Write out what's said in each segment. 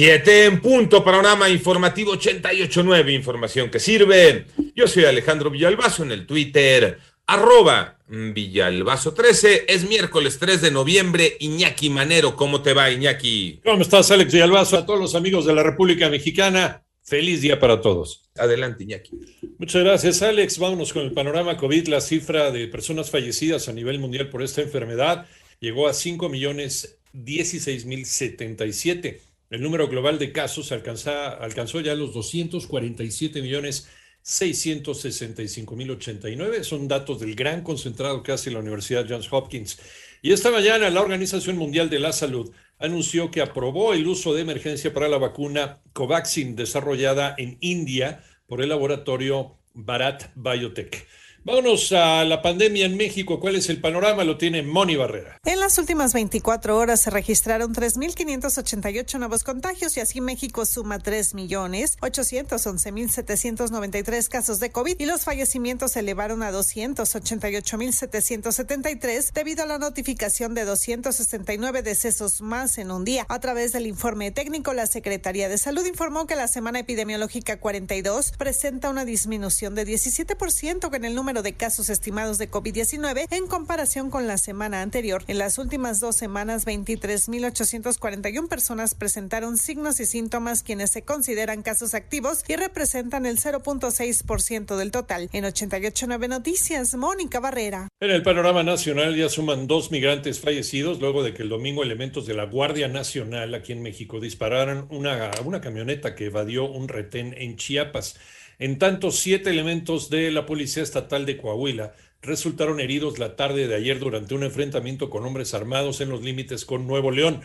Siete en punto, panorama informativo 88.9, información que sirve. Yo soy Alejandro Villalbazo en el Twitter, arroba Villalbazo13. Es miércoles 3 de noviembre. Iñaki Manero, ¿cómo te va, Iñaki? ¿Cómo estás, Alex Villalbazo? A todos los amigos de la República Mexicana, feliz día para todos. Adelante, Iñaki. Muchas gracias, Alex. Vámonos con el panorama COVID. La cifra de personas fallecidas a nivel mundial por esta enfermedad llegó a 5 millones 16 mil 77. El número global de casos alcanzó ya los 247 millones 665 mil 89. Son datos del gran concentrado que hace la Universidad Johns Hopkins. Y esta mañana la Organización Mundial de la Salud anunció que aprobó el uso de emergencia para la vacuna Covaxin desarrollada en India por el laboratorio Bharat Biotech. Vámonos a la pandemia en México. ¿Cuál es el panorama? Lo tiene Moni Barrera. En las últimas 24 horas se registraron 3.588 nuevos contagios y así México suma 3.811.793 casos de COVID y los fallecimientos se elevaron a 288.773 debido a la notificación de 269 decesos más en un día. A través del informe técnico, la Secretaría de Salud informó que la semana epidemiológica 42 presenta una disminución de 17% en el número de casos estimados de COVID-19 en comparación con la semana anterior. En las últimas dos semanas, 23.841 personas presentaron signos y síntomas quienes se consideran casos activos y representan el 0.6% del total. En 889 Noticias, Mónica Barrera. En el panorama nacional ya suman dos migrantes fallecidos luego de que el domingo elementos de la Guardia Nacional aquí en México dispararan una, una camioneta que evadió un retén en Chiapas. En tanto, siete elementos de la Policía Estatal de Coahuila resultaron heridos la tarde de ayer durante un enfrentamiento con hombres armados en los límites con Nuevo León.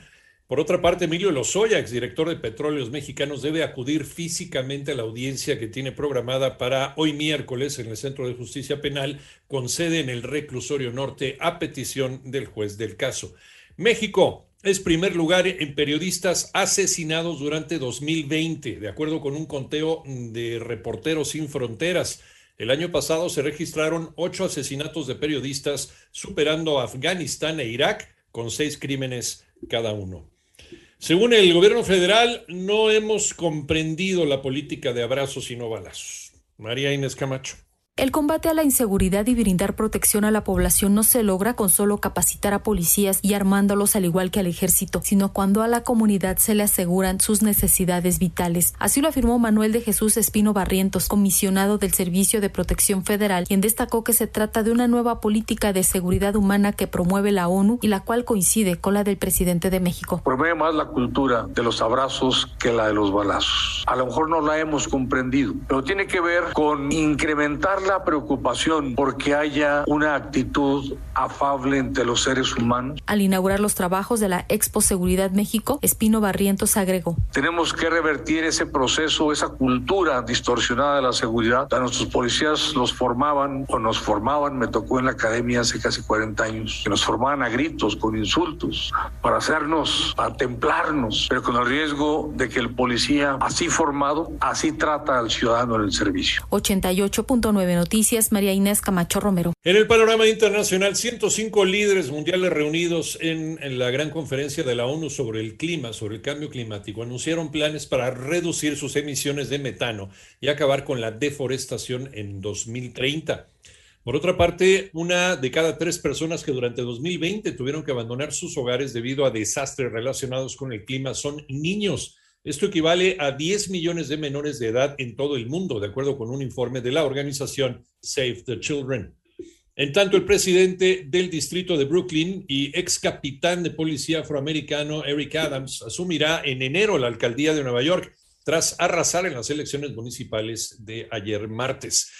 Por otra parte, Emilio Lozoya, exdirector de Petróleos Mexicanos, debe acudir físicamente a la audiencia que tiene programada para hoy miércoles en el Centro de Justicia Penal, con sede en el Reclusorio Norte, a petición del juez del caso. México es primer lugar en periodistas asesinados durante 2020, de acuerdo con un conteo de Reporteros Sin Fronteras. El año pasado se registraron ocho asesinatos de periodistas, superando a Afganistán e Irak, con seis crímenes cada uno. Según el gobierno federal, no hemos comprendido la política de abrazos y no balazos. María Inés Camacho. El combate a la inseguridad y brindar protección a la población no se logra con solo capacitar a policías y armándolos al igual que al ejército, sino cuando a la comunidad se le aseguran sus necesidades vitales. Así lo afirmó Manuel de Jesús Espino Barrientos, comisionado del Servicio de Protección Federal, quien destacó que se trata de una nueva política de seguridad humana que promueve la ONU y la cual coincide con la del presidente de México. Promueve más la cultura de los abrazos que la de los balazos. A lo mejor no la hemos comprendido, pero tiene que ver con incrementar la preocupación porque haya una actitud afable entre los seres humanos. Al inaugurar los trabajos de la Expo Seguridad México, Espino Barrientos agregó. Tenemos que revertir ese proceso, esa cultura distorsionada de la seguridad. A nuestros policías los formaban o nos formaban, me tocó en la academia hace casi 40 años, que nos formaban a gritos, con insultos, para hacernos, para templarnos, pero con el riesgo de que el policía así formado, así trata al ciudadano en el servicio. 88.9 Noticias, María Inés Camacho Romero. En el panorama internacional, 105 líderes mundiales reunidos en, en, la gran conferencia de la ONU sobre el clima, sobre el cambio climático, anunciaron planes para reducir sus emisiones de metano y acabar con la deforestación en 2030. Por otra parte, una de cada tres personas que durante 2020 tuvieron que abandonar sus hogares debido a desastres relacionados con el clima son niños. Esto equivale a 10 millones de menores de edad en todo el mundo, de acuerdo con un informe de la organización Save the Children. En tanto, el presidente del distrito de Brooklyn y ex capitán de policía afroamericano Eric Adams asumirá en enero la alcaldía de Nueva York tras arrasar en las elecciones municipales de ayer martes.